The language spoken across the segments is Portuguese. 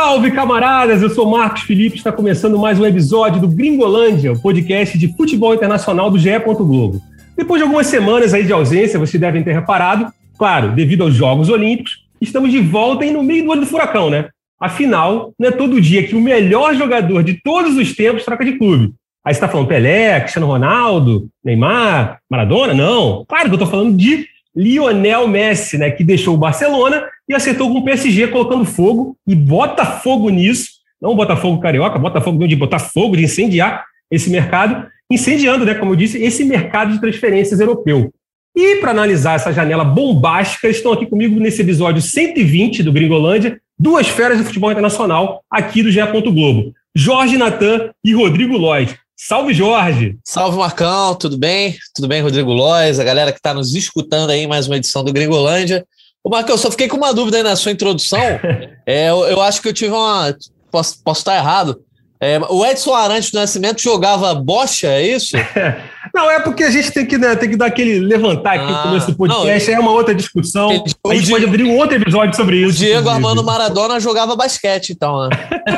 Salve, camaradas! Eu sou Marcos Felipe, está começando mais um episódio do Gringolândia, o podcast de futebol internacional do GE. Globo. Depois de algumas semanas aí de ausência, vocês devem ter reparado, claro, devido aos Jogos Olímpicos, estamos de volta e no meio do olho do furacão, né? Afinal, não é todo dia que o melhor jogador de todos os tempos troca de clube. Aí você está falando Pelé, Cristiano Ronaldo, Neymar, Maradona? Não. Claro que eu estou falando de Lionel Messi, né, que deixou o Barcelona e acertou com o PSG colocando fogo e bota fogo nisso, não bota fogo carioca, bota fogo de botar fogo, de incendiar esse mercado, incendiando, né, como eu disse, esse mercado de transferências europeu. E para analisar essa janela bombástica, estão aqui comigo nesse episódio 120 do Gringolândia, duas feras do futebol internacional aqui do GE. Globo. Jorge Natan e Rodrigo Lloyd. Salve, Jorge! Salve, Marcão, tudo bem? Tudo bem, Rodrigo Lois, a galera que está nos escutando aí, mais uma edição do Gringolândia. Ô, Marcão, eu só fiquei com uma dúvida aí na sua introdução. é, eu, eu, acho que eu tive uma. Posso, posso estar errado, é, o Edson Arantes do Nascimento jogava bocha, é isso? não, é porque a gente tem que, né, tem que dar aquele levantar aqui ah, no começo do podcast, não, é uma outra discussão. Entendi. A gente pode abrir um outro episódio sobre isso. O Diego Armando Maradona jogava basquete, então. Né?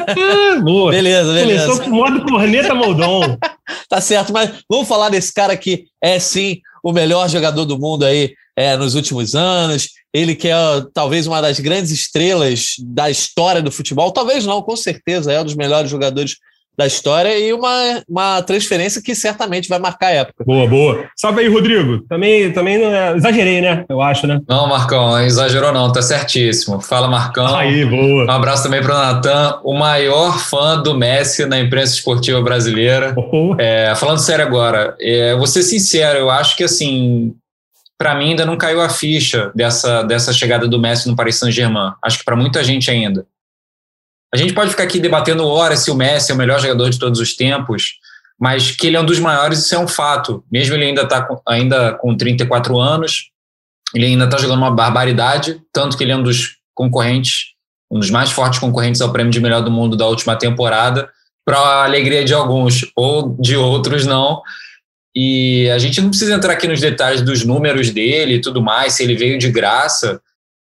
Boa. Beleza, beleza. Começou com o modo corneta Moldon. tá certo, mas vamos falar desse cara que é sim o melhor jogador do mundo aí é, nos últimos anos. Ele que é talvez uma das grandes estrelas da história do futebol, talvez não, com certeza é um dos melhores jogadores da história e uma, uma transferência que certamente vai marcar a época. Boa, boa. Salve aí, Rodrigo. Também, também é, exagerei, né? Eu acho, né? Não, Marcão, exagerou não, tá certíssimo. Fala, Marcão. Aí, boa. Um abraço também para o Natan, o maior fã do Messi na imprensa esportiva brasileira. Oh. É, falando sério agora, é, vou ser sincero, eu acho que assim, para mim ainda não caiu a ficha dessa, dessa chegada do Messi no Paris Saint-Germain. Acho que para muita gente ainda. A gente pode ficar aqui debatendo horas se o Messi é o melhor jogador de todos os tempos, mas que ele é um dos maiores, isso é um fato. Mesmo ele ainda está ainda com 34 anos, ele ainda está jogando uma barbaridade, tanto que ele é um dos concorrentes, um dos mais fortes concorrentes ao prêmio de melhor do mundo da última temporada, para a alegria de alguns ou de outros não. E a gente não precisa entrar aqui nos detalhes dos números dele e tudo mais, se ele veio de graça.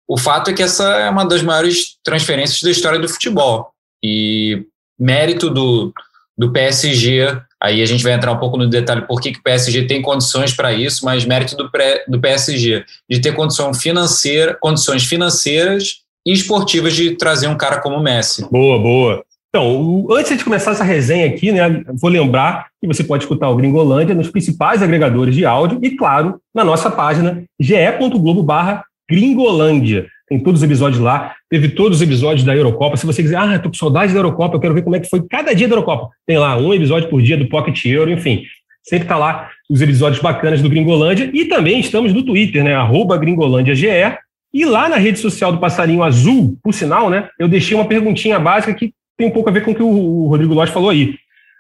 O fato é que essa é uma das maiores transferências da história do futebol. E mérito do, do PSG, aí a gente vai entrar um pouco no detalhe por que, que o PSG tem condições para isso, mas mérito do, pré, do PSG de ter condição financeira, condições financeiras e esportivas de trazer um cara como o Messi. Boa, boa. Então, antes de começar essa resenha aqui, né, vou lembrar que você pode escutar o Gringolândia nos principais agregadores de áudio e, claro, na nossa página ge.globo barra Gringolândia. Tem todos os episódios lá, teve todos os episódios da Eurocopa. Se você quiser, ah, tô com saudade da Eurocopa, eu quero ver como é que foi cada dia da Eurocopa. Tem lá um episódio por dia do Pocket Euro, enfim. Sempre tá lá os episódios bacanas do Gringolândia. E também estamos no Twitter, né? Arroba GringolândiaGE. E lá na rede social do Passarinho Azul, por sinal, né? Eu deixei uma perguntinha básica que tem um pouco a ver com o que o Rodrigo Lodge falou aí.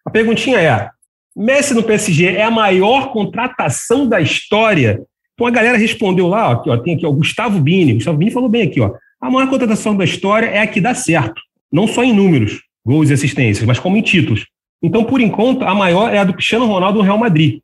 A perguntinha é: Messi no PSG é a maior contratação da história? Então a galera respondeu lá, ó, ó, tem aqui ó, o Gustavo Bini. O Gustavo Bini falou bem aqui, ó. A maior contratação da história é a que dá certo, não só em números, gols e assistências, mas como em títulos. Então, por enquanto, a maior é a do Cristiano Ronaldo no Real Madrid.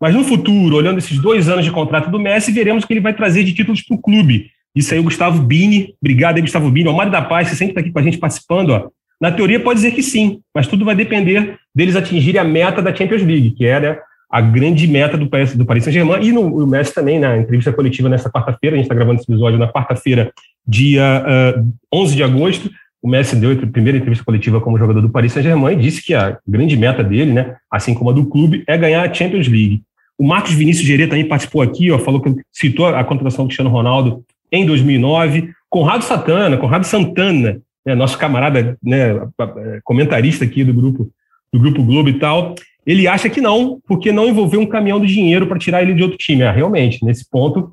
Mas no futuro, olhando esses dois anos de contrato do Messi, veremos o que ele vai trazer de títulos para o clube. Isso aí, o Gustavo Bini. Obrigado aí, Gustavo Bini. O Mário da Paz, você sempre está aqui com a gente participando. Ó. Na teoria pode dizer que sim, mas tudo vai depender deles atingirem a meta da Champions League, que é, a grande meta do, do Paris Saint-Germain e no, o Messi também, na entrevista coletiva nesta quarta-feira, a gente está gravando esse episódio na quarta-feira, dia uh, 11 de agosto, o Messi deu a primeira entrevista coletiva como jogador do Paris Saint-Germain e disse que a grande meta dele, né, assim como a do clube, é ganhar a Champions League. O Marcos Vinícius Gerê também participou aqui, ó, falou que citou a contratação do Cristiano Ronaldo em 2009. Conrado Santana, Conrado Santana, né, nosso camarada né, comentarista aqui do grupo do grupo Globo e tal, ele acha que não, porque não envolveu um caminhão de dinheiro para tirar ele de outro time. Ah, realmente, nesse ponto,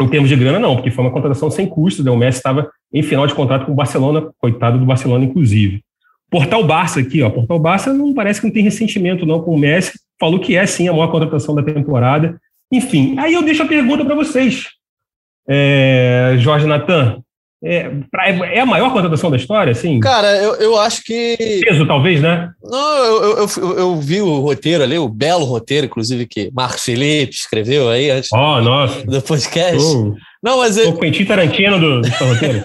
em termos de grana, não, porque foi uma contratação sem custos. Né? O Messi estava em final de contrato com o Barcelona, coitado do Barcelona, inclusive. Portal Barça aqui, ó. Portal Barça não parece que não tem ressentimento não com o Messi. Falou que é sim a maior contratação da temporada. Enfim, aí eu deixo a pergunta para vocês. É, Jorge Natan, é, é, a maior contratação da história, assim? Cara, eu, eu acho que. Peso, talvez, né? Não, eu, eu, eu, eu vi o roteiro ali, o belo roteiro, inclusive, que Marcos Felipe escreveu aí antes oh, nossa. do podcast. Uh. Não, mas ele... O Quentin Tarantino do, do roteiro.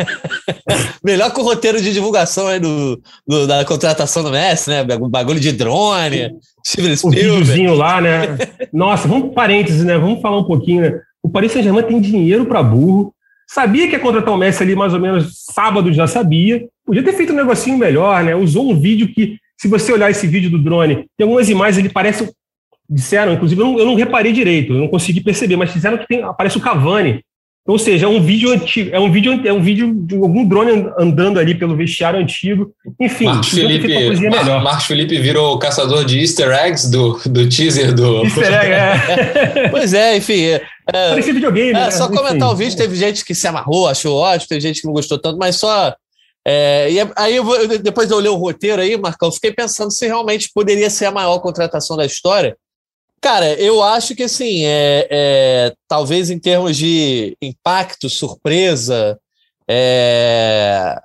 Melhor que o roteiro de divulgação aí do, do, da contratação do Messi, né? Bagulho de drone, Steven Spielberg. O videozinho lá, né? Nossa, vamos parênteses, né? Vamos falar um pouquinho, né? O Paris Saint-Germain tem dinheiro para burro. Sabia que ia contratar o Messi ali mais ou menos sábado, já sabia. Podia ter feito um negocinho melhor, né? Usou um vídeo que, se você olhar esse vídeo do drone, tem algumas imagens, ele parece. Disseram, inclusive, eu não, eu não reparei direito, eu não consegui perceber, mas disseram que tem, aparece o Cavani ou seja, é um vídeo antigo, é um vídeo, é um vídeo de algum drone andando ali pelo vestiário antigo. Enfim, Marcos Felipe, Mar Marcos Felipe virou o caçador de easter eggs do, do teaser do. Easter egg, é. pois é, enfim. É, Parecia videogame. É, né? Só comentar enfim. o vídeo, teve gente que se amarrou, achou ótimo, teve gente que não gostou tanto, mas só. É, e é, aí eu vou, depois de eu ler o roteiro aí, Marcão, fiquei pensando se realmente poderia ser a maior contratação da história. Cara, eu acho que assim, é, é, talvez em termos de impacto, surpresa, é,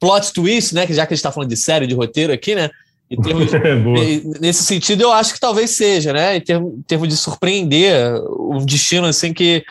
plot twist, né? Que já que a gente está falando de série, de roteiro aqui, né? Em termos de, nesse sentido, eu acho que talvez seja, né? Em termos, em termos de surpreender um destino assim que.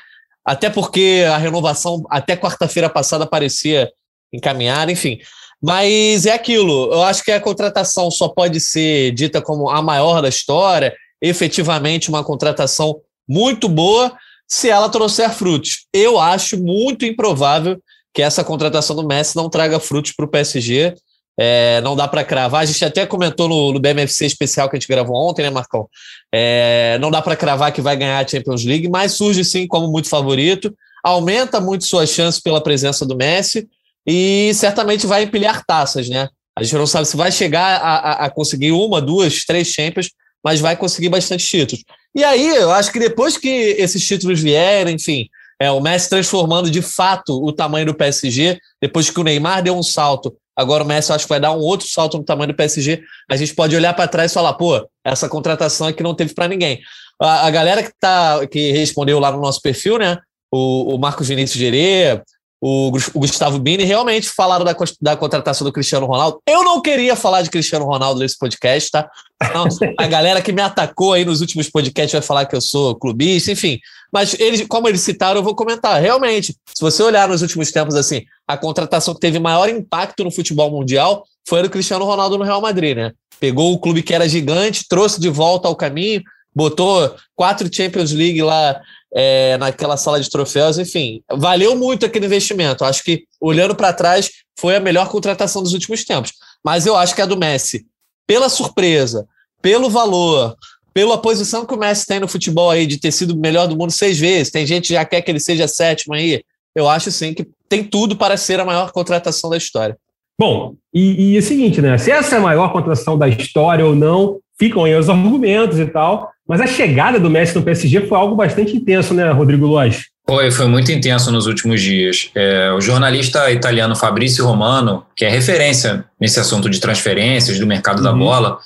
Até porque a renovação até quarta-feira passada parecia encaminhada, enfim. Mas é aquilo, eu acho que a contratação só pode ser dita como a maior da história efetivamente uma contratação muito boa se ela trouxer frutos. Eu acho muito improvável que essa contratação do Messi não traga frutos para o PSG. É, não dá para cravar. A gente até comentou no, no, BMFC especial que a gente gravou ontem, né, Marcão? É, não dá para cravar que vai ganhar a Champions League, mas surge sim como muito favorito. Aumenta muito suas chances pela presença do Messi e certamente vai empilhar taças, né? A gente não sabe se vai chegar a, a, a conseguir uma, duas, três Champions, mas vai conseguir bastante títulos. E aí, eu acho que depois que esses títulos vierem, enfim, é, o Messi transformando de fato o tamanho do PSG, depois que o Neymar deu um salto, agora o Messi acho que vai dar um outro salto no tamanho do PSG, a gente pode olhar para trás e falar, pô, essa contratação aqui não teve para ninguém. A, a, galera que, tá, que respondeu lá no nosso perfil, né, o, o Marcos Vinícius Gerê, o, Gustavo Bini realmente falaram da, da contratação do Cristiano Ronaldo. Eu não queria falar de Cristiano Ronaldo nesse podcast, tá? Não, a galera que me atacou aí nos últimos podcasts vai falar que eu sou clubista, enfim. Mas eles, como eles citaram, eu vou comentar. Realmente, se você olhar nos últimos tempos, assim, a contratação que teve maior impacto no futebol mundial foi do Cristiano Ronaldo no Real Madrid, né? Pegou o clube que era gigante, trouxe de volta ao caminho, botou quatro Champions League lá é, naquela sala de troféus, enfim, valeu muito aquele investimento. Acho que, olhando para trás, foi a melhor contratação dos últimos tempos. Mas eu acho que a do Messi, pela surpresa, pelo valor, pela posição que o Messi tem no futebol aí, de ter sido o melhor do mundo seis vezes, tem gente que já quer que ele seja sétimo aí. Eu acho sim que tem tudo para ser a maior contratação da história. Bom, e, e é o seguinte, né? Se essa é a maior contratação da história ou não, ficam aí os argumentos e tal. Mas a chegada do Messi no PSG foi algo bastante intenso, né, Rodrigo Lois? Foi, foi muito intenso nos últimos dias. É, o jornalista italiano Fabrício Romano, que é referência nesse assunto de transferências do mercado uhum. da bola,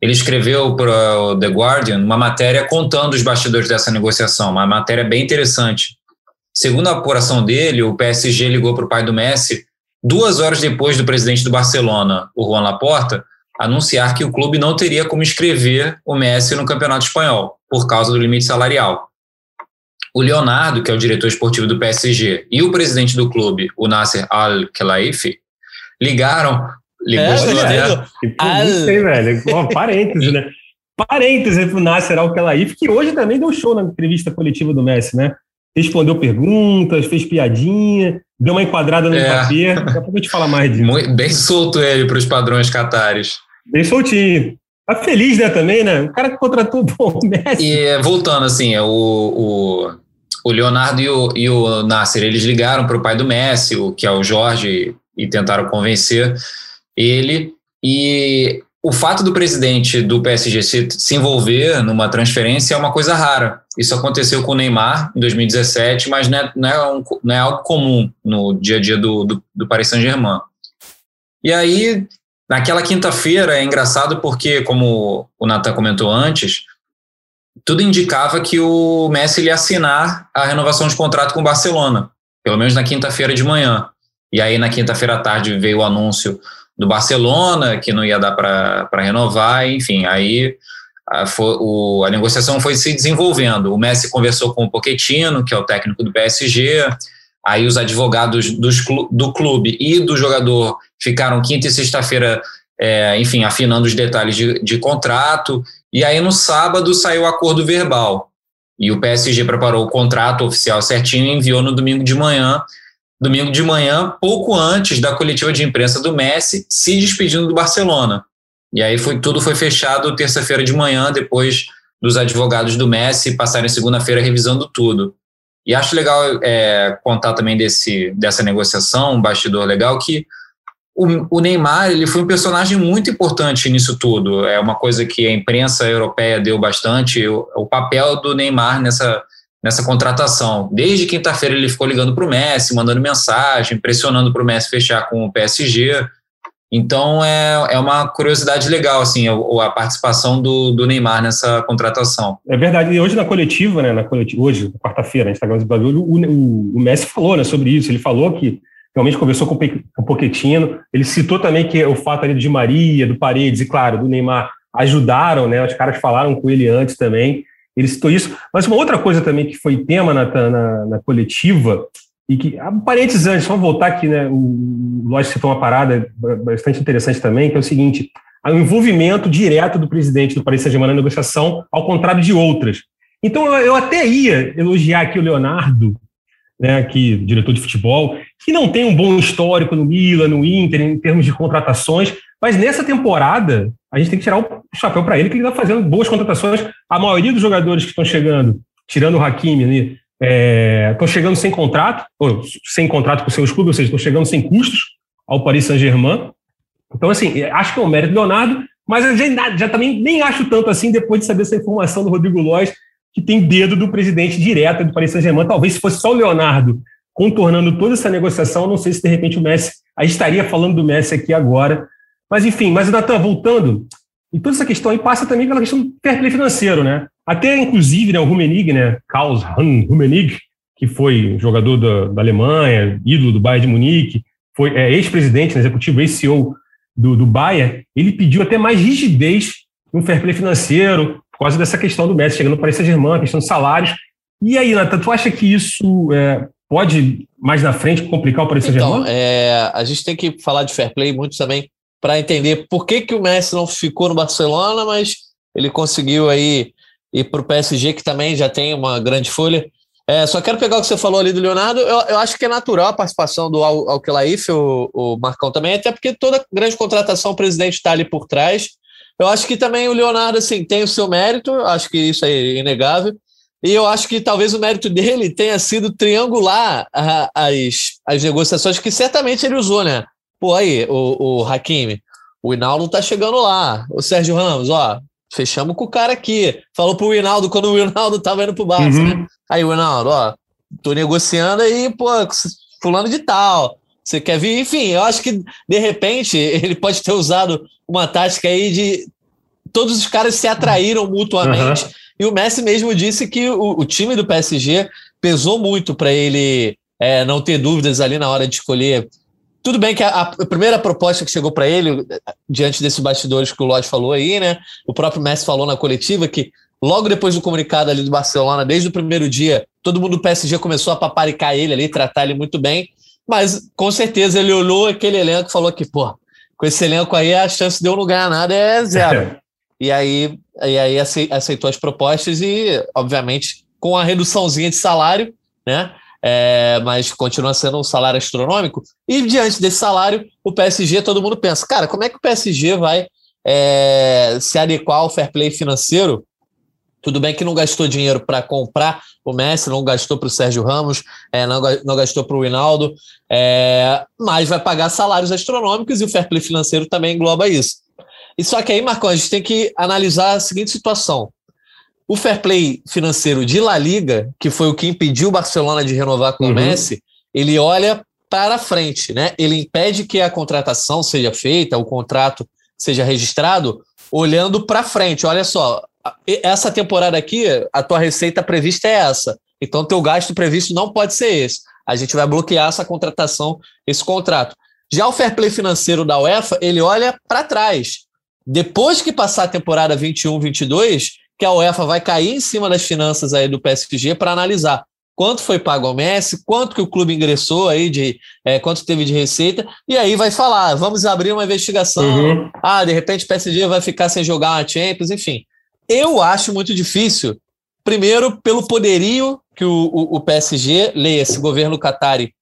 ele escreveu para o The Guardian uma matéria contando os bastidores dessa negociação, uma matéria bem interessante. Segundo a apuração dele, o PSG ligou para o pai do Messi duas horas depois do presidente do Barcelona, o Juan Laporta, anunciar que o clube não teria como inscrever o Messi no Campeonato Espanhol, por causa do limite salarial. O Leonardo, que é o diretor esportivo do PSG, e o presidente do clube, o Nasser Al-Khelaifi, ligaram. Ligou é, né? Al... Sei, velho. Oh, parênteses, né? Parênteses para o Nasser Al-Khelaifi, que hoje também deu show na entrevista coletiva do Messi, né? Respondeu perguntas, fez piadinha, deu uma enquadrada no é. Mbappé. Daqui a pouco eu te falar mais disso. Muito, bem solto ele para os padrões catares. Bem soltinho. Tá feliz, né, também, né? O cara que contratou bom, o Messi. E voltando, assim, o, o, o Leonardo e o, e o Nasser, eles ligaram para o pai do Messi, o, que é o Jorge, e tentaram convencer ele. E o fato do presidente do PSG se, se envolver numa transferência é uma coisa rara. Isso aconteceu com o Neymar em 2017, mas não é, não é, um, não é algo comum no dia a dia do, do, do Paris Saint-Germain. E aí Naquela quinta-feira é engraçado porque, como o Nathan comentou antes, tudo indicava que o Messi ia assinar a renovação de contrato com o Barcelona, pelo menos na quinta-feira de manhã. E aí, na quinta-feira à tarde, veio o anúncio do Barcelona, que não ia dar para renovar, enfim, aí a, o, a negociação foi se desenvolvendo. O Messi conversou com o Pochettino, que é o técnico do PSG, aí os advogados dos, do clube e do jogador ficaram quinta e sexta-feira, é, enfim, afinando os detalhes de, de contrato, e aí no sábado saiu o acordo verbal. E o PSG preparou o contrato oficial certinho e enviou no domingo de manhã. Domingo de manhã, pouco antes da coletiva de imprensa do Messi, se despedindo do Barcelona. E aí foi tudo foi fechado terça-feira de manhã, depois dos advogados do Messi passarem segunda-feira revisando tudo. E acho legal é, contar também desse, dessa negociação, um bastidor legal, que o, o, Neymar ele foi um personagem muito importante nisso tudo. É uma coisa que a imprensa europeia deu bastante, o, o papel do Neymar nessa, nessa contratação. Desde quinta-feira ele ficou ligando para o Messi, mandando mensagem, pressionando para o Messi fechar com o PSG. Então é, é uma curiosidade legal assim a, a participação do, do, Neymar nessa contratação. É verdade. E hoje na coletiva, né, na coletiva, hoje, quarta-feira, a gente está gravando o, o, o Messi falou né, sobre isso. Ele falou que realmente conversou com o Pochettino. Ele citou também que o fato ali de Maria, do Paredes e, claro, do Neymar ajudaram, né? Os caras falaram com ele antes também. Ele citou isso. Mas uma outra coisa também que foi tema na, na, na coletiva, e que, ah, parênteses antes, só voltar aqui, né? O Lógico citou uma parada bastante interessante também, que é o seguinte: o envolvimento direto do presidente do Paris Saint-Germain na negociação, ao contrário de outras. Então, eu, eu até ia elogiar aqui o Leonardo, né, aqui, diretor de futebol, que não tem um bom histórico no Milan, no Inter, em termos de contratações, mas nessa temporada a gente tem que tirar o chapéu para ele, que ele está fazendo boas contratações. A maioria dos jogadores que estão chegando, tirando o Hakimi, é, estão chegando sem contrato, ou sem contrato com seus clubes, ou seja, estão chegando sem custos ao Paris Saint-Germain. Então, assim, acho que é um mérito do Leonardo, mas eu já, já também nem acho tanto assim depois de saber essa informação do Rodrigo Lois, que tem dedo do presidente direto do Paris Saint-Germain. Talvez se fosse só o Leonardo contornando toda essa negociação, não sei se de repente o Messi, aí estaria falando do Messi aqui agora. Mas enfim, mas Natan, voltando, e toda essa questão aí passa também pela questão do fair play financeiro, né? Até inclusive, né, o Rummenigge, né, Klaus Rummenigge, que foi jogador da, da Alemanha, ídolo do Bayern de Munique, foi é, ex-presidente, né, executivo, ex-CEO do, do Bayern, ele pediu até mais rigidez no fair play financeiro, por causa dessa questão do Messi chegando para Paris Saint-Germain, questão de salários. E aí, Nathan, tu acha que isso é, pode, mais na frente, complicar o Paris Saint-Germain? Então, é, a gente tem que falar de fair play muito também para entender por que, que o Messi não ficou no Barcelona, mas ele conseguiu aí ir para o PSG, que também já tem uma grande folha. É, só quero pegar o que você falou ali do Leonardo. Eu, eu acho que é natural a participação do Al o, o Marcão também, até porque toda grande contratação o presidente está ali por trás. Eu acho que também o Leonardo assim, tem o seu mérito, acho que isso é inegável. E eu acho que talvez o mérito dele tenha sido triangular as, as negociações que certamente ele usou, né? Pô, aí, o, o Hakimi, o Hinaldo tá chegando lá. O Sérgio Ramos, ó, fechamos com o cara aqui. Falou pro Hinaldo quando o Hinaldo tava indo pro Barça, uhum. né? Aí o Hinaldo, ó, tô negociando aí, pô, fulano de tal. Você quer vir? Enfim, eu acho que de repente ele pode ter usado uma tática aí de todos os caras se atraíram mutuamente. Uhum. E o Messi mesmo disse que o, o time do PSG pesou muito para ele é, não ter dúvidas ali na hora de escolher. Tudo bem que a, a primeira proposta que chegou para ele, diante desses bastidores que o Lodge falou aí, né? O próprio Messi falou na coletiva que logo depois do comunicado ali do Barcelona, desde o primeiro dia, todo mundo do PSG começou a paparicar ele ali, tratar ele muito bem. Mas com certeza ele olhou aquele elenco e falou que, pô, com esse elenco aí a chance de eu não ganhar nada é zero. e aí, e aí aceitou as propostas e, obviamente, com a reduçãozinha de salário, né? É, mas continua sendo um salário astronômico. E diante desse salário, o PSG, todo mundo pensa, cara, como é que o PSG vai é, se adequar ao fair play financeiro tudo bem que não gastou dinheiro para comprar o Messi, não gastou para o Sérgio Ramos, é, não, não gastou para o Hinaldo, é, mas vai pagar salários astronômicos e o fair play financeiro também engloba isso. E só que aí, Marcão, a gente tem que analisar a seguinte situação. O fair play financeiro de La Liga, que foi o que impediu o Barcelona de renovar com uhum. o Messi, ele olha para frente, né? Ele impede que a contratação seja feita, o contrato seja registrado, olhando para frente. Olha só, essa temporada aqui, a tua receita prevista é essa. Então, teu gasto previsto não pode ser esse. A gente vai bloquear essa contratação, esse contrato. Já o fair play financeiro da UEFA, ele olha para trás. depois que passar a temporada 21-22, que a UEFA vai cair em cima das finanças aí do PSG para analisar quanto foi pago ao Messi, quanto que o clube ingressou aí de é, quanto teve de receita, e aí vai falar, vamos abrir uma investigação. Uhum. Ah, de repente o PSG vai ficar sem jogar a Champions, enfim. Eu acho muito difícil, primeiro, pelo poderio que o, o, o PSG, leia esse governo Qatari,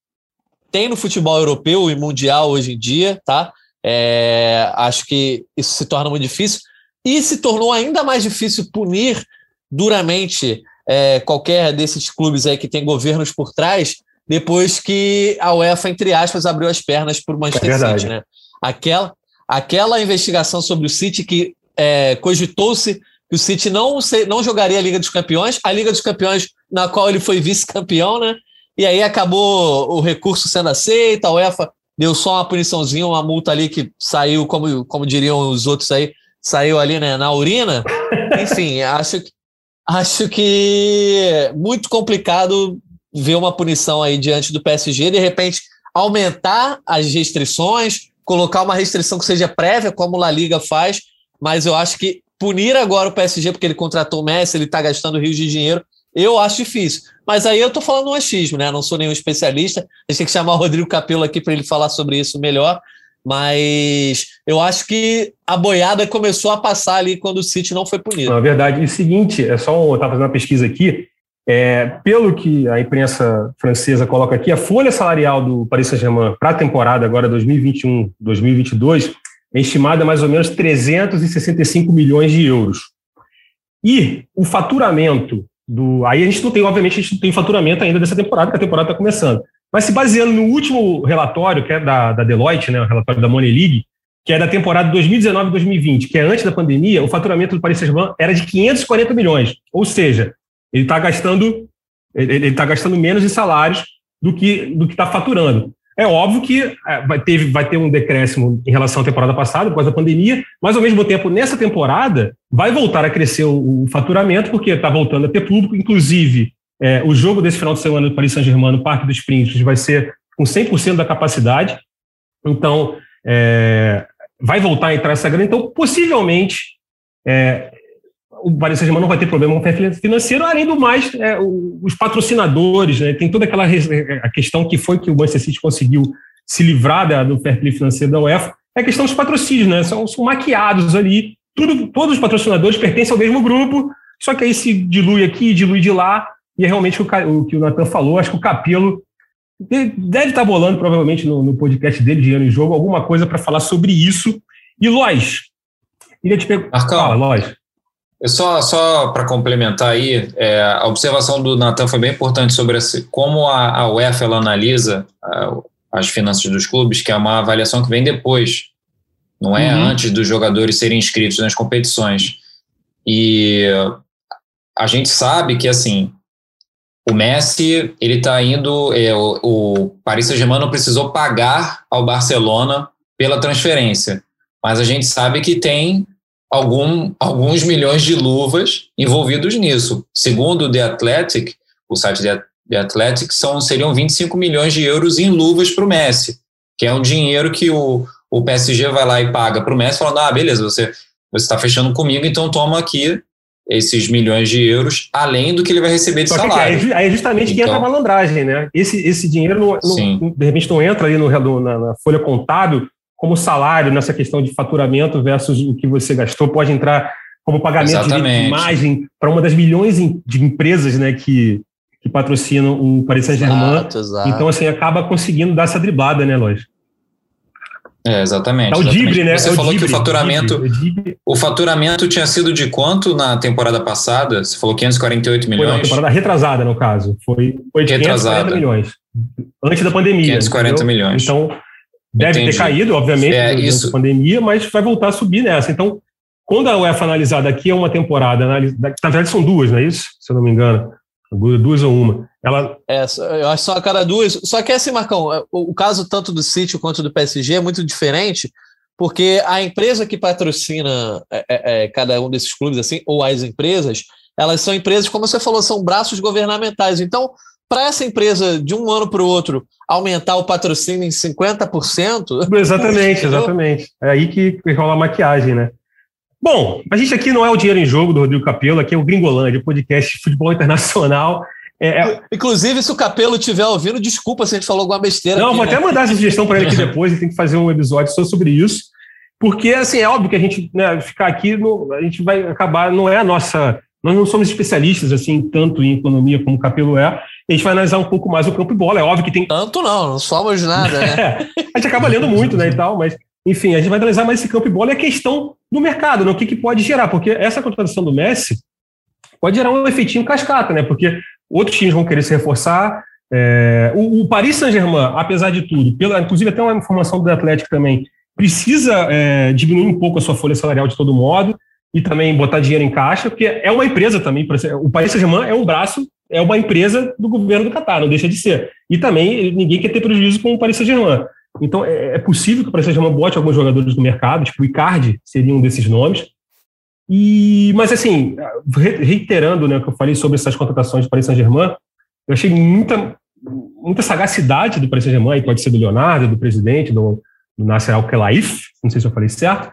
tem no futebol europeu e mundial hoje em dia, tá? É, acho que isso se torna muito difícil. E se tornou ainda mais difícil punir duramente é, qualquer desses clubes aí que tem governos por trás, depois que a UEFA, entre aspas, abriu as pernas para o Manchester é City. Né? Aquela, aquela investigação sobre o City que é, cogitou-se que o City não, não jogaria a Liga dos Campeões, a Liga dos Campeões na qual ele foi vice-campeão, né? E aí acabou o recurso sendo aceito, a UEFA deu só uma puniçãozinha, uma multa ali que saiu, como, como diriam os outros aí, saiu ali né, na urina. Enfim, acho que acho que muito complicado ver uma punição aí diante do PSG, de repente aumentar as restrições, colocar uma restrição que seja prévia, como a La Liga faz, mas eu acho que punir agora o PSG porque ele contratou o Messi, ele está gastando rios de dinheiro, eu acho difícil. Mas aí eu estou falando um achismo, né? Não sou nenhum especialista. A gente tem que chamar o Rodrigo Capello aqui para ele falar sobre isso melhor. Mas eu acho que a boiada começou a passar ali quando o City não foi punido. Na verdade, é o seguinte, é só um, eu estava fazendo uma pesquisa aqui, é, pelo que a imprensa francesa coloca aqui, a folha salarial do Paris Saint-Germain para a temporada agora 2021-2022 é estimada a mais ou menos 365 milhões de euros. E o faturamento do. Aí a gente não tem, obviamente, a gente não tem faturamento ainda dessa temporada, porque a temporada está começando. Mas se baseando no último relatório, que é da, da Deloitte, né, o relatório da Money League, que é da temporada 2019-2020, que é antes da pandemia, o faturamento do Paris Saint-Germain era de 540 milhões. Ou seja, ele está gastando ele está gastando menos em salários do que do que está faturando. É óbvio que é, vai ter, vai ter um decréscimo em relação à temporada passada, por causa da pandemia, mas ao mesmo tempo, nessa temporada, vai voltar a crescer o, o faturamento, porque está voltando a ter público, inclusive é, o jogo desse final de semana do Paris Saint-Germain no Parque dos Príncipes vai ser com 100% da capacidade. Então, é, vai voltar a entrar essa grana. Então, possivelmente, é, o Paris Saint-Germain não vai ter problema com o fair financeiro. Além do mais, é, os patrocinadores, né, tem toda aquela a questão que foi que o Manchester City conseguiu se livrar da, do fair play financeiro da UEFA, é a questão dos patrocínios, né? São, são maquiados ali. Tudo, todos os patrocinadores pertencem ao mesmo grupo, só que aí se dilui aqui, dilui de lá, e é realmente o, o que o Natan falou, acho que o Capelo deve estar bolando, provavelmente, no, no podcast dele de ano em jogo, alguma coisa para falar sobre isso. E, Lois, queria te perguntar. Fala, Lois. Só, só para complementar aí, é, a observação do Natan foi bem importante sobre esse, como a, a UEFA ela analisa a, as finanças dos clubes, que é uma avaliação que vem depois, não é uhum. antes dos jogadores serem inscritos nas competições. E a gente sabe que, assim, o Messi, ele está indo. É, o, o Paris Saint-Germain não precisou pagar ao Barcelona pela transferência, mas a gente sabe que tem algum, alguns milhões de luvas envolvidos nisso. Segundo o The Athletic, o site The Athletic, são, seriam 25 milhões de euros em luvas para o Messi, que é um dinheiro que o, o PSG vai lá e paga para o Messi, falando: ah, beleza, você está fechando comigo, então toma aqui esses milhões de euros, além do que ele vai receber de Só salário. Que aí é justamente então, que entra a então malandragem, né? Esse, esse dinheiro, não, não, de repente, não entra ali no, na, na, folha contábil como salário nessa questão de faturamento versus o que você gastou, pode entrar como pagamento Exatamente. de imagem para uma das milhões de empresas né, que, que patrocinam o Paris Saint-Germain. Então, assim, acaba conseguindo dar essa driblada, né, lógico. É, exatamente. É o Dibre, né? Você é falou que o faturamento. O faturamento tinha sido de quanto na temporada passada? Você falou 548 milhões? Foi na temporada retrasada, no caso. Foi, foi de retrasada. 540 milhões. Antes da pandemia. 540 entendeu? milhões. Então, deve Entendi. ter caído, obviamente, é, isso. pandemia, mas vai voltar a subir nessa. Então, quando a UEFA analisada aqui é uma temporada, na verdade são duas, não é isso? Se eu não me engano. Duas ou uma. Ela... É, eu acho só a cada duas. Só que assim, Marcão, é, o, caso tanto do City quanto do PSG é muito diferente, porque a empresa que patrocina é, é, é, cada um desses clubes, assim, ou as empresas, elas são empresas, como você falou, são braços governamentais. Então, para essa empresa, de um ano para o outro, aumentar o patrocínio em 50%. Exatamente, exatamente. É aí que rola a maquiagem, né? Bom, a gente aqui não é o Dinheiro em Jogo do Rodrigo Capello, aqui é o Gringolândia, podcast de futebol internacional. É, é... Inclusive, se o Capelo estiver ouvindo, desculpa se a gente falou alguma besteira. Não, aqui, vou né? até mandar essa sugestão para ele aqui depois, ele tem que fazer um episódio só sobre isso. Porque, assim, é óbvio que a gente né, ficar aqui, no, a gente vai acabar, não é a nossa. Nós não somos especialistas, assim, tanto em economia como o Capelo é. A gente vai analisar um pouco mais o campo e bola. É óbvio que tem. Tanto não, não somos nada, né? a gente acaba lendo muito, né, e tal, mas enfim, a gente vai analisar mais esse campo e bola e a questão do mercado, né? o que, que pode gerar, porque essa contratação do Messi pode gerar um efeitinho cascata, né? Porque outros times vão querer se reforçar. É, o, o, Paris Saint-Germain, apesar de tudo, pela, inclusive até uma informação do Atlético também, precisa é, diminuir um pouco a sua folha salarial de todo modo e também botar dinheiro em caixa, porque é uma empresa também. O Paris Saint-Germain é um braço, é uma empresa do governo do Catar, não deixa de ser. E também ninguém quer ter prejuízo com o Paris Saint-Germain. Então, é, é possível que o Paris Saint-Germain bote alguns jogadores do mercado, tipo o Icardi seria um desses nomes. E, mas, assim, reiterando né, o que eu falei sobre essas contratações do Paris Saint-Germain, eu achei muita, muita sagacidade do Paris Saint-Germain, pode ser do Leonardo, do presidente, do, do Nasser Al-Khelaifi, não sei se eu falei certo,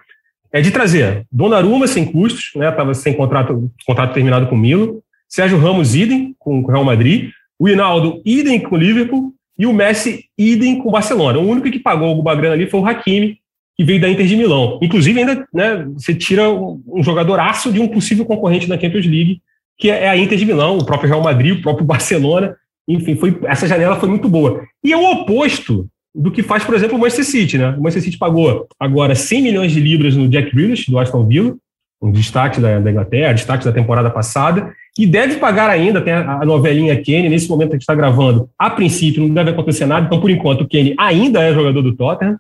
é de trazer Donnarumma sem custos, né, sem contrato, contrato terminado com o Milo, Sérgio Ramos idem com o Real Madrid, o Hinaldo idem com o Liverpool e o Messi, idem com o Barcelona. O único que pagou alguma grana ali foi o Hakimi, que veio da Inter de Milão. Inclusive, ainda né, você tira um jogador aço de um possível concorrente da Champions League, que é a Inter de Milão, o próprio Real Madrid, o próprio Barcelona. Enfim, foi, essa janela foi muito boa. E é o oposto do que faz, por exemplo, o Manchester City. Né? O Manchester City pagou agora 100 milhões de libras no Jack Grealish, do Aston Villa, um destaque da, da Inglaterra, destaque da temporada passada, e deve pagar ainda, tem a, novelinha Kenny, nesse momento que a gente está gravando, a princípio não deve acontecer nada, então por enquanto o Kenny ainda é jogador do Tottenham,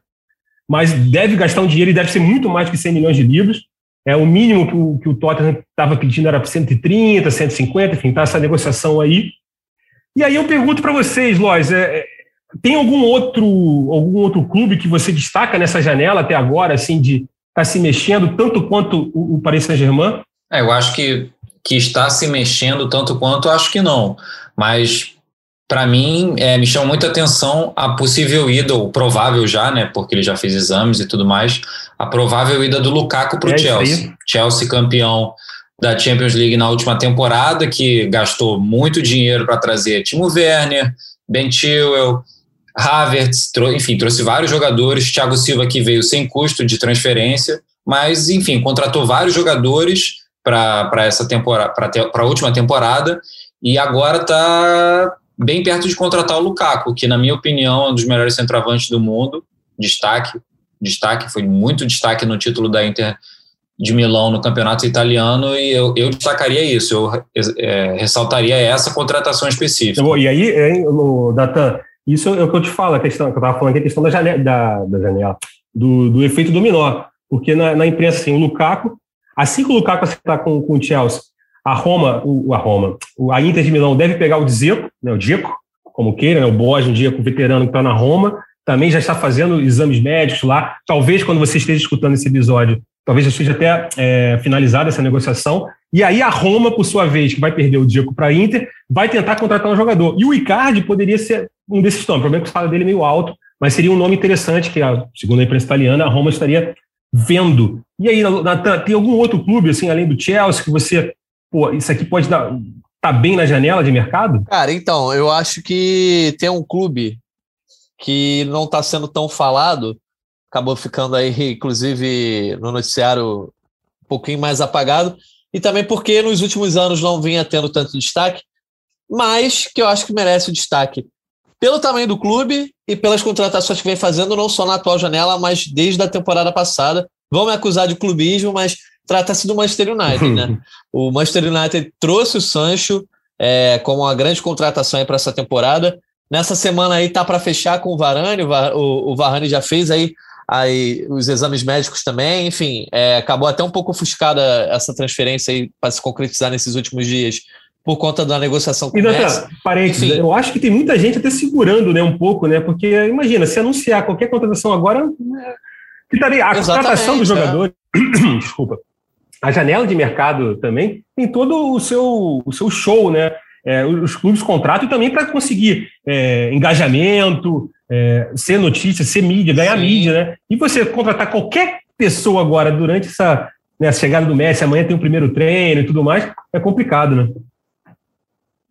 mas deve gastar um dinheiro e deve ser muito mais que 100 milhões de libras, é, o mínimo que o, que o Tottenham estava pedindo era 130, 150, enfim, está essa negociação aí. E aí eu pergunto para vocês, Lois, é, é, tem algum outro, algum outro clube que você destaca nessa janela até agora, assim, de está se mexendo tanto quanto o, Paris Saint-Germain? É, eu acho que, que está se mexendo tanto quanto, acho que não. Mas, para mim, é, me chama muita atenção a possível ida, ou provável já, né, porque ele já fez exames e tudo mais, a provável ida do Lukaku para o é Chelsea. Chelsea campeão da Champions League na última temporada, que gastou muito dinheiro para trazer Timo Werner, Ben Chilwell, Havertz, enfim, trouxe vários jogadores. Thiago Silva que veio sem custo de transferência, mas enfim, contratou vários jogadores para essa temporada, para a última temporada, e agora está bem perto de contratar o Lukaku, que na minha opinião é um dos melhores centroavantes do mundo. Destaque, destaque, foi muito destaque no título da Inter de Milão no campeonato italiano e eu, eu destacaria isso, eu é, ressaltaria essa contratação específica. E aí, hein, Datan, isso é o que eu te falo, a questão que eu estava falando aqui, a questão da janela, da, da janela do, do, efeito dominó. Porque na, na, imprensa, assim, o Lukaku, assim que o Lukaku acertar com, com o Chelsea, a Roma, o, a Roma, a Inter de Milão deve pegar o Dzeko, né, o Dzeko, como queira, né, o Borges, um dia com o veterano que está na Roma, também já está fazendo exames médicos lá. Talvez quando você esteja escutando esse episódio, talvez já esteja até é, finalizada essa negociação. E aí a Roma, por sua vez, que vai perder o Diego para a Inter, vai tentar contratar um jogador. E o Icardi poderia ser um desses nomes. O problema é que o salário dele é meio alto, mas seria um nome interessante que, segundo a imprensa italiana, a Roma estaria vendo. E aí, Natan, tem algum outro clube, assim, além do Chelsea, que você, pô, isso aqui pode dar, tá bem na janela de mercado? Cara, então, eu acho que tem um clube que não está sendo tão falado, acabou ficando aí, inclusive, no noticiário um pouquinho mais apagado, e também porque nos últimos anos não vinha tendo tanto destaque, mas que eu acho que merece o destaque pelo tamanho do clube e pelas contratações que vem fazendo, não só na atual janela, mas desde a temporada passada. Vão me acusar de clubismo, mas trata-se do Manchester United, né? o Manchester United trouxe o Sancho é, como uma grande contratação para essa temporada. Nessa semana aí tá para fechar com o Varane, o, o Varane já fez aí, aí os exames médicos também, enfim, é, acabou até um pouco ofuscada essa transferência aí para se concretizar nesses últimos dias por conta da negociação com e, o Messi. Parênteses, eu acho que tem muita gente até segurando né, um pouco, né? Porque imagina, se anunciar qualquer contratação agora, né, que tá a contratação do jogador, é. desculpa, a janela de mercado também tem todo o seu, o seu show, né? É, os clubes contratam também para conseguir é, engajamento, é, ser notícia, ser mídia, ganhar Sim. mídia, né? E você contratar qualquer pessoa agora durante essa né, chegada do Messi, amanhã tem o primeiro treino e tudo mais, é complicado, né?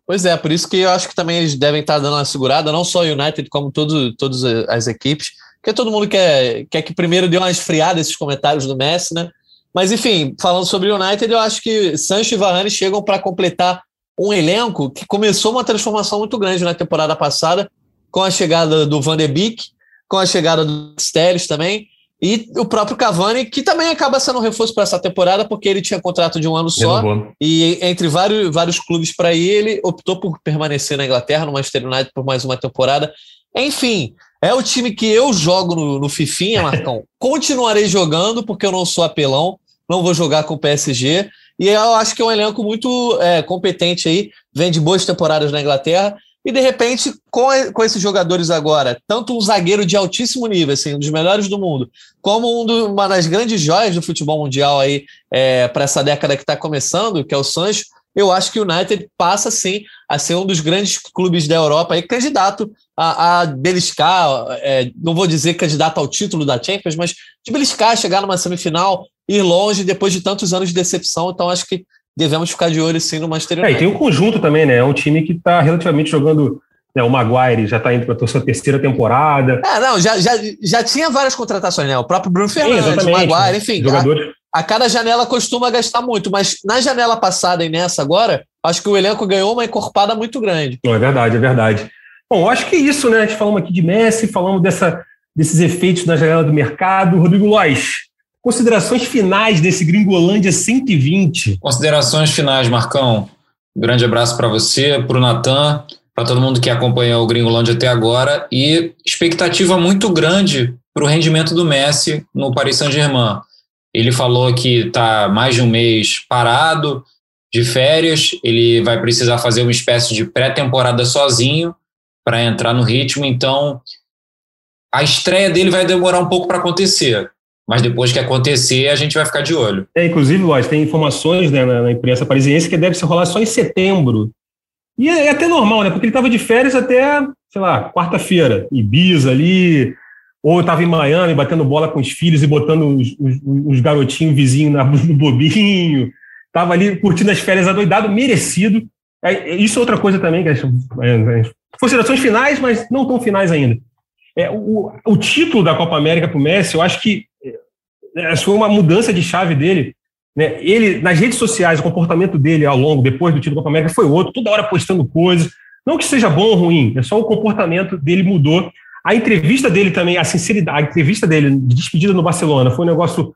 Pois é, por isso que eu acho que também eles devem estar dando uma segurada, não só o United, como todo, todas as equipes, porque todo mundo quer, quer que primeiro dê uma esfriada esses comentários do Messi, né? Mas enfim, falando sobre o United, eu acho que Sancho e Varane chegam para completar um elenco que começou uma transformação muito grande na temporada passada, com a chegada do Van de Beek, com a chegada do Stellis também, e o próprio Cavani, que também acaba sendo um reforço para essa temporada, porque ele tinha contrato de um ano só, e entre vários, vários clubes para ir, ele optou por permanecer na Inglaterra, no Manchester United, por mais uma temporada. Enfim, é o time que eu jogo no, no Fifinha, Marcão. Continuarei jogando, porque eu não sou apelão, não vou jogar com o PSG, e eu acho que é um elenco muito é, competente aí, vem de boas temporadas na Inglaterra. E de repente, com, com esses jogadores agora, tanto um zagueiro de altíssimo nível, assim, um dos melhores do mundo, como um do, uma das grandes joias do futebol mundial aí é, para essa década que está começando, que é o Sancho, eu acho que o United passa sim a ser um dos grandes clubes da Europa aí, candidato a, a beliscar, é, não vou dizer candidato ao título da Champions, mas de beliscar, chegar numa semifinal, ir longe depois de tantos anos de decepção. Então acho que devemos ficar de olho sim no Manchester United. É, e tem um conjunto também, né? É um time que está relativamente jogando. Né, o Maguire já está indo para a sua terceira temporada. É, não, já, já, já tinha várias contratações, né? O próprio Bruno Fernandes, o Maguire, enfim. Jogadores. A, cada janela costuma gastar muito, mas na janela passada e nessa agora, acho que o elenco ganhou uma encorpada muito grande. Não, é verdade, é verdade. Bom, acho que é isso, né? A gente falamos aqui de Messi, falamos dessa, desses efeitos na janela do mercado. Rodrigo Lois, considerações finais desse Gringolândia 120. Considerações finais, Marcão. Um grande abraço para você, para o Natan, para todo mundo que acompanhou o Gringolândia até agora e expectativa muito grande para o rendimento do Messi no Paris Saint-Germain. Ele falou que está mais de um mês parado, de férias, ele vai precisar fazer uma espécie de pré-temporada sozinho para entrar no ritmo. Então, a estreia dele vai demorar um pouco para acontecer. Mas depois que acontecer, a gente vai ficar de olho. É, inclusive, tem informações né, na, na, imprensa parisiense que deve se rolar só em setembro. E é, é até normal, né? Porque ele estava de férias até, sei lá, quarta-feira. Ibiza ali, ou estava em Miami batendo bola com os filhos e botando os, os, os garotinhos vizinhos no bobinho. Estava ali curtindo as férias adoidado, merecido. É, isso é outra coisa também, que é, é, considerações finais, mas não tão finais ainda. É, o, o título da Copa América para o Messi, eu acho que é, foi uma mudança de chave dele. Né? Ele, nas redes sociais, o comportamento dele ao longo, depois do título da Copa América, foi outro, toda hora postando coisas. Não que seja bom ou ruim, é só o comportamento dele mudou. A entrevista dele também, a sinceridade, a entrevista dele de despedida no Barcelona foi um negócio.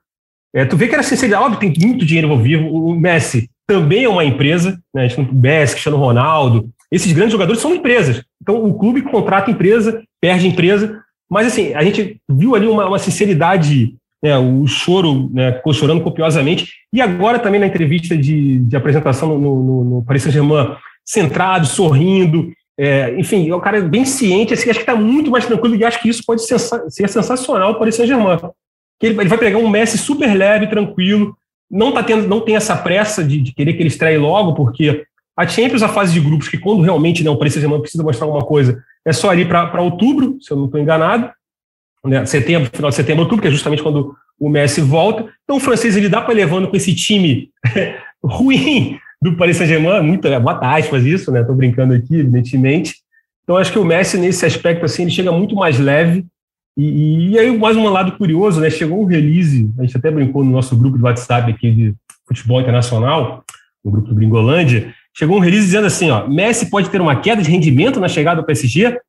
É, tu vê que era sinceridade, óbvio, tem muito dinheiro envolvido. O Messi também é uma empresa, né? O Messi, Cristiano Ronaldo, esses grandes jogadores são empresas. Então, o clube contrata empresa, perde empresa. Mas, assim, a gente viu ali uma, uma sinceridade, né, o choro, né, ficou chorando copiosamente. E agora também na entrevista de, de apresentação no, no, no Paris Saint-Germain, centrado, sorrindo. É, enfim, é um cara bem ciente, assim, acho que está muito mais tranquilo e acho que isso pode ser, ser sensacional para o Saint-Germain. Ele, ele vai pegar um Messi super leve, tranquilo, não, tá tendo, não tem essa pressa de, de querer que ele estreie logo, porque a Champions, a fase de grupos, que quando realmente né, o Paris Saint-Germain precisa mostrar alguma coisa, é só ali para outubro, se eu não estou enganado, né, setembro, final de setembro, outubro, que é justamente quando o Messi volta. Então o francês ele dá para levando com esse time ruim do Paris Saint-Germain, muito, é, bota aspas isso, né? Estou brincando aqui, evidentemente. Então acho que o Messi nesse aspecto assim ele chega muito mais leve. E, e aí mais um lado curioso, né? Chegou um release, a gente até brincou no nosso grupo de WhatsApp aqui de futebol internacional, no grupo do Gringolândia, Chegou um release dizendo assim: ó, Messi pode ter uma queda de rendimento na chegada ao PSG.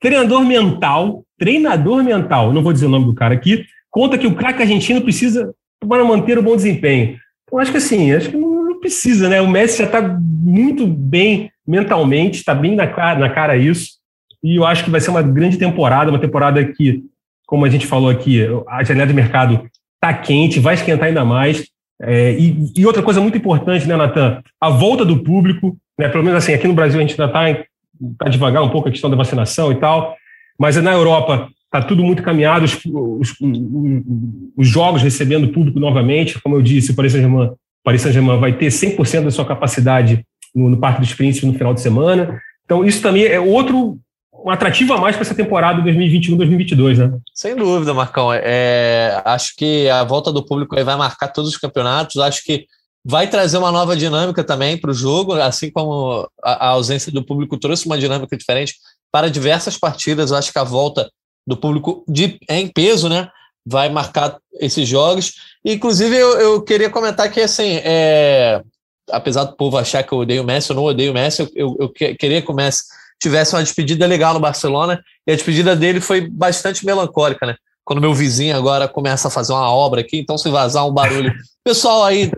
Treinador mental, treinador mental, não vou dizer o nome do cara aqui, conta que o craque argentino precisa para manter o bom desempenho. Então, acho que assim, acho que não precisa, né? O Messi já está muito bem mentalmente, está bem na cara, na cara isso. E eu acho que vai ser uma grande temporada, uma temporada que, como a gente falou aqui, a janela de mercado está quente, vai esquentar ainda mais. É, e, e, outra coisa muito importante, né, Natan? A volta do público, né, pelo menos assim, aqui no Brasil a gente ainda está tá devagar um pouco a questão da vacinação e tal, mas na Europa está tudo muito caminhado, os, os, os, jogos recebendo público novamente, como eu disse, o Paris Saint-Germain Paris Saint vai ter 100% da sua capacidade no, no Parque dos Príncipes no final de semana. Então, isso também é outro, um atrativo a mais para essa temporada 2021-2022, né? Sem dúvida, Marcão. É, acho que a volta do público aí vai marcar todos os campeonatos. Acho que vai trazer uma nova dinâmica também para o jogo, assim como a, a, ausência do público trouxe uma dinâmica diferente para diversas partidas. Acho que a volta do público de, é em peso, né? Vai marcar esses jogos. Inclusive, eu, eu queria comentar que, assim, é, apesar do povo achar que eu odeio o Messi, eu não odeio o Messi, eu, eu, eu queria que o Messi tivesse uma despedida legal no Barcelona, e a despedida dele foi bastante melancólica, né? Quando meu vizinho agora começa a fazer uma obra aqui, então se vazar um barulho, pessoal aí,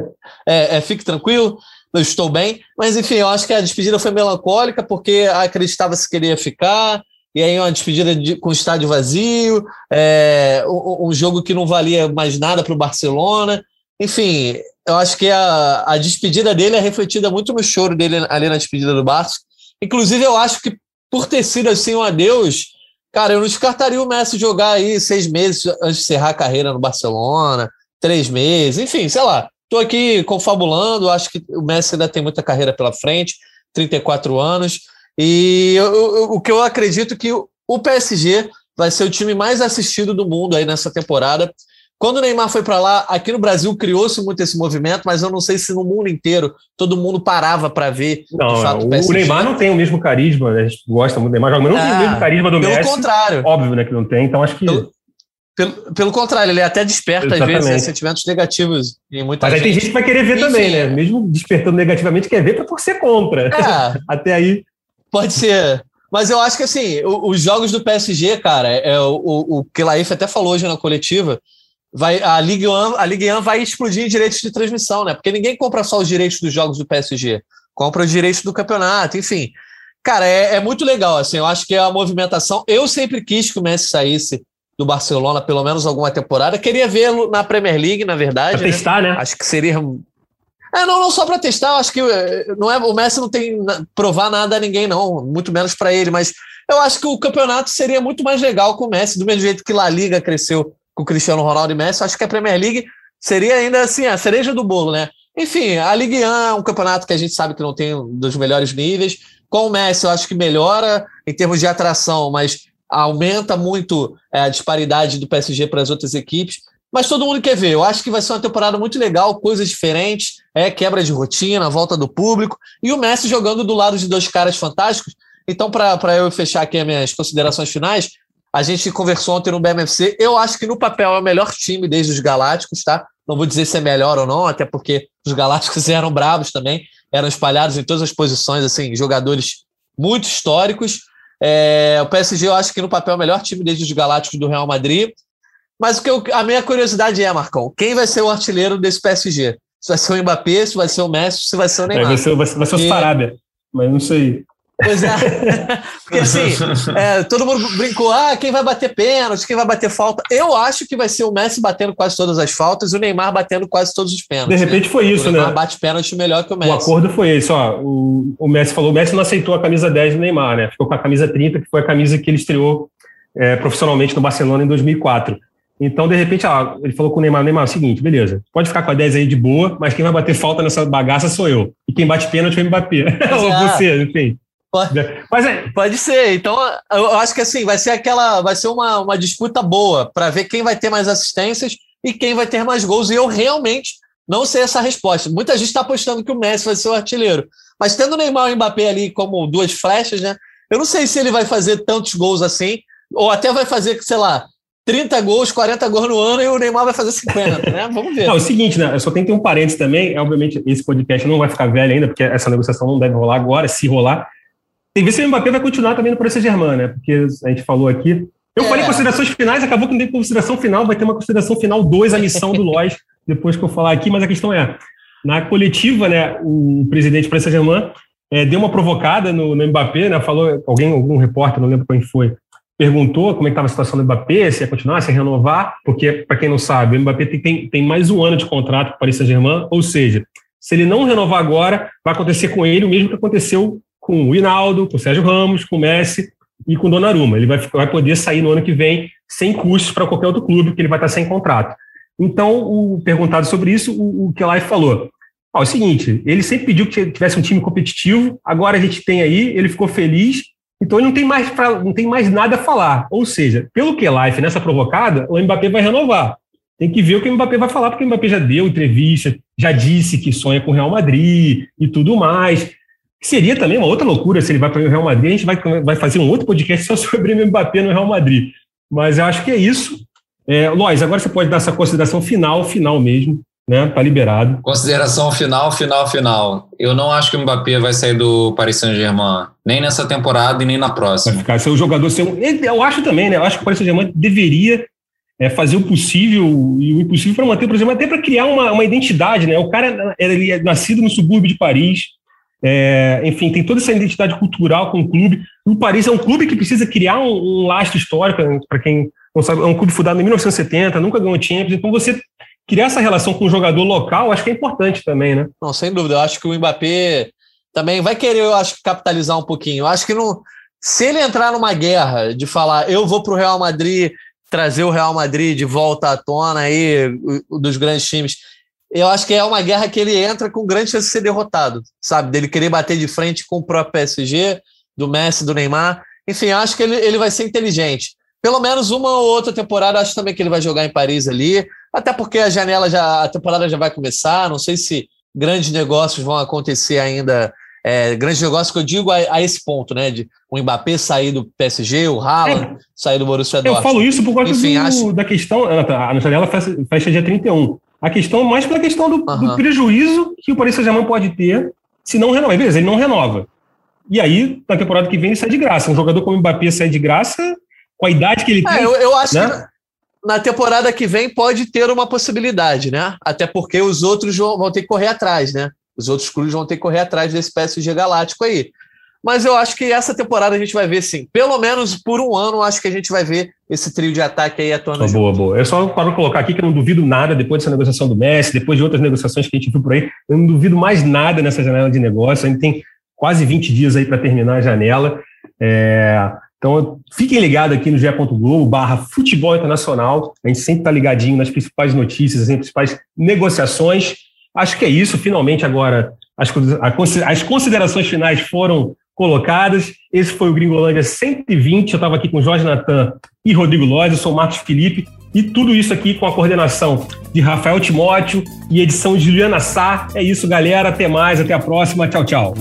é, é, fique tranquilo, eu estou bem, mas enfim, eu acho que a despedida foi melancólica porque acreditava se queria ficar, e aí uma despedida de, com o estádio vazio, é, um, um, jogo que não valia mais nada para o Barcelona. Enfim, eu acho que a, a despedida dele é refletida muito no choro dele ali na despedida do Barça. Inclusive, eu acho que por ter sido assim um adeus, cara, eu não descartaria o Messi jogar aí seis meses antes de encerrar a carreira no Barcelona, três meses, enfim, sei lá. Estou aqui confabulando, acho que o Messi ainda tem muita carreira pela frente, 34 anos. E eu, eu, o que eu acredito que o PSG vai ser o time mais assistido do mundo aí nessa temporada. Quando o Neymar foi para lá, aqui no Brasil criou-se muito esse movimento, mas eu não sei se no mundo inteiro todo mundo parava para ver. Não, fato, o, o, Neymar não tem o mesmo carisma, né? a gente gosta muito do Neymar, mas não tem o mesmo ah, carisma do pelo Messi. Pelo contrário. Óbvio, né, que não tem. Então acho que pelo, pelo, pelo contrário, ele até desperta Exatamente. às vezes sentimentos negativos em muita Mas gente. aí tem gente que vai querer ver Enfim, também, né? Mesmo despertando negativamente, quer ver para torcer contra. É, Até aí. Pode ser. Mas eu acho que assim, os jogos do PSG, cara, é, o, o, o que Laif até falou hoje na coletiva, vai, a Ligue 1, a Ligue 1 vai explodir em direitos de transmissão, né? Porque ninguém compra só os direitos dos jogos do PSG, compra os direitos do campeonato, enfim. Cara, é, é muito legal, assim, eu acho que é a movimentação. Eu sempre quis que o Messi saísse do Barcelona, pelo menos alguma temporada. Queria vê-lo na Premier League, na verdade. Pra testar, né? né? Acho que seria. É, não, não só para testar, acho que eh, não é, o Messi não tem provar nada a ninguém, não, muito menos para ele, mas eu acho que o campeonato seria muito mais legal com o Messi, do mesmo jeito que La Liga cresceu com o Cristiano Ronaldo e Messi, acho que a Premier League seria ainda assim a cereja do bolo, né? Enfim, a Ligue 1 é um campeonato que a gente sabe que não tem um dos melhores níveis. Com o Messi, eu acho que melhora em termos de atração, mas aumenta muito é, a disparidade do PSG para as outras equipes. Mas todo mundo quer ver. Eu acho que vai ser uma temporada muito legal, coisas diferentes, é quebra de rotina, volta do público e o Messi jogando do lado de dois caras fantásticos. Então, para eu fechar aqui as minhas considerações finais, a gente conversou ontem no BMFC. Eu acho que no papel é o melhor time desde os Galácticos, tá? Não vou dizer se é melhor ou não, até porque os Galácticos eram bravos também, eram espalhados em todas as posições, assim, jogadores muito históricos. É, o PSG eu acho que no papel é o melhor time desde os Galácticos do Real Madrid. Mas o que eu, a minha curiosidade é, Marcão, quem vai ser o artilheiro desse PSG? Se vai ser o Mbappé, se vai ser o Messi, se vai ser o Neymar. É, vai, ser, vai, ser, vai ser o Sarabia, mas não sei. Pois é. Porque assim, é, todo mundo brincou: ah, quem vai bater pênalti, quem vai bater falta. Eu acho que vai ser o Messi batendo quase todas as faltas e o Neymar batendo quase todos os pênaltis. De repente né? foi isso, o Neymar né? bate pênalti melhor que o Messi. O acordo foi esse, ó. O, o Messi falou: o Messi não aceitou a camisa 10 do Neymar, né? Ficou com a camisa 30, que foi a camisa que ele estreou é, profissionalmente no Barcelona em 2004. Então, de repente, ó, ele falou com o Neymar: Neymar, é o seguinte, beleza, pode ficar com a 10 aí de boa, mas quem vai bater falta nessa bagaça sou eu. E quem bate pênalti é o Mbappé. Ou você, enfim. Pode, Mas é, pode ser. Então, eu acho que assim, vai ser aquela. Vai ser uma, uma disputa boa para ver quem vai ter mais assistências e quem vai ter mais gols. E eu realmente não sei essa resposta. Muita gente está apostando que o Messi vai ser o artilheiro. Mas tendo o Neymar e o Mbappé ali como duas flechas, né? Eu não sei se ele vai fazer tantos gols assim, ou até vai fazer, sei lá, 30 gols, 40 gols no ano e o Neymar vai fazer 50, né? Vamos ver. Não, é o seguinte, né? Eu só tenho que ter um parênteses também. Obviamente, esse podcast não vai ficar velho ainda, porque essa negociação não deve rolar agora, se rolar. Tem que ver se o Mbappé vai continuar também no Paris Saint-Germain, né? Porque a gente falou aqui. Eu é. falei considerações finais, acabou que não tem consideração final, vai ter uma consideração final 2, a missão do Lois, depois que eu falar aqui, mas a questão é, na coletiva, né, o presidente Paris Saint-Germain é, deu uma provocada no, no Mbappé, né, falou, alguém, algum repórter, não lembro quem foi, perguntou como é estava a situação do Mbappé, se ia continuar, se ia renovar, porque, para quem não sabe, o Mbappé tem, tem, mais um ano de contrato com o Paris Saint-Germain, ou seja, se ele não renovar agora, vai acontecer com ele o mesmo que aconteceu com o Hinaldo, com o Sérgio Ramos, com o Messi e com o Donnarumma. Ele vai, vai poder sair no ano que vem sem custos para qualquer outro clube, porque ele vai estar sem contrato. Então, o, perguntado sobre isso, o, o Kelai falou: ah, é o seguinte, ele sempre pediu que tivesse um time competitivo, agora a gente tem aí, ele ficou feliz, Então ele não tem mais, pra, não tem mais nada a falar. Ou seja, pelo que Life nessa provocada, o Mbappé vai renovar. Tem que ver o que o Mbappé vai falar, porque o Mbappé já deu entrevista, já disse que sonha com o Real Madrid e tudo mais. Seria também uma outra loucura se ele vai para o Real Madrid. A gente vai, vai fazer um outro podcast só sobre o Mbappé no Real Madrid. Mas eu acho que é isso. É, Lois, agora você pode dar essa consideração final, final mesmo, né? Tá liberado. Consideração final, final, final. Eu não acho que o Mbappé vai sair do Paris Saint-Germain, nem nessa temporada e nem na próxima. Vai ficar ser o jogador ser um. Eu acho também, né? Eu acho que o Paris Saint-Germain deveria é, fazer o possível e o impossível para manter, por exemplo, até para criar uma, uma identidade, né? O cara ele é nascido no subúrbio de Paris, é, enfim, tem toda essa identidade cultural com o clube. O Paris é um clube que precisa criar um, um lastro histórico, né? para quem não sabe, é um clube fundado em 1970, nunca ganhou Champions, então você criar essa relação com o jogador local, acho que é importante também, né? Não, sem dúvida. Eu acho que o Mbappé também vai querer, eu acho, capitalizar um pouquinho. Eu acho que não, se ele entrar numa guerra de falar, eu vou para o Real Madrid, trazer o Real Madrid de volta à tona aí dos grandes times, eu acho que é uma guerra que ele entra com grande chance de ser derrotado, sabe? Dele querer bater de frente com o próprio PSG, do Messi, do Neymar. Enfim, acho que ele, ele vai ser inteligente. Pelo menos uma ou outra temporada, acho também que ele vai jogar em Paris ali. Até porque a janela já, a temporada já vai começar. Não sei se grandes negócios vão acontecer ainda. É, grandes negócios que eu digo a, a, esse ponto, né? De o Mbappé sair do PSG, o Haaland é, sair do Borussia Dortmund. Eu falo isso por causa Enfim, do, acho... da questão. A janela fecha, fecha dia 31. A questão mais pela questão do, do prejuízo que o Paris Saint-Germain pode ter se não renova. Beleza, ele não renova. E aí, na temporada que vem, ele sai de graça. Um jogador como o Mbappé sai de graça, com a idade que ele é, tem. eu, eu acho né? que na temporada que vem pode ter uma possibilidade, né? Até porque os outros vão ter que correr atrás, né? Os outros clubes vão ter que correr atrás desse PSG galáctico aí. Mas eu acho que essa temporada a gente vai ver sim. Pelo menos por um ano, acho que a gente vai ver esse trio de ataque aí atuando. Oh, boa, boa. Eu só para colocar aqui que eu não duvido nada depois dessa negociação do Messi, depois de outras negociações que a gente viu por aí, eu não duvido mais nada nessa janela de negócio. A gente tem quase 20 dias aí para terminar a janela. É, então, fiquem ligados aqui no ge Globo barra futebol internacional. A gente sempre está ligadinho nas principais notícias, nas principais negociações. Acho que é isso. Finalmente, agora, as, as considerações finais foram colocadas. Esse foi o Gringolândia 120. Eu estava aqui com Jorge Natan e Rodrigo Loz. Eu sou o Marcos Felipe. E tudo isso aqui com a coordenação de Rafael Timóteo e edição de Juliana Sá. É isso, galera. Até mais. Até a próxima. Tchau, tchau.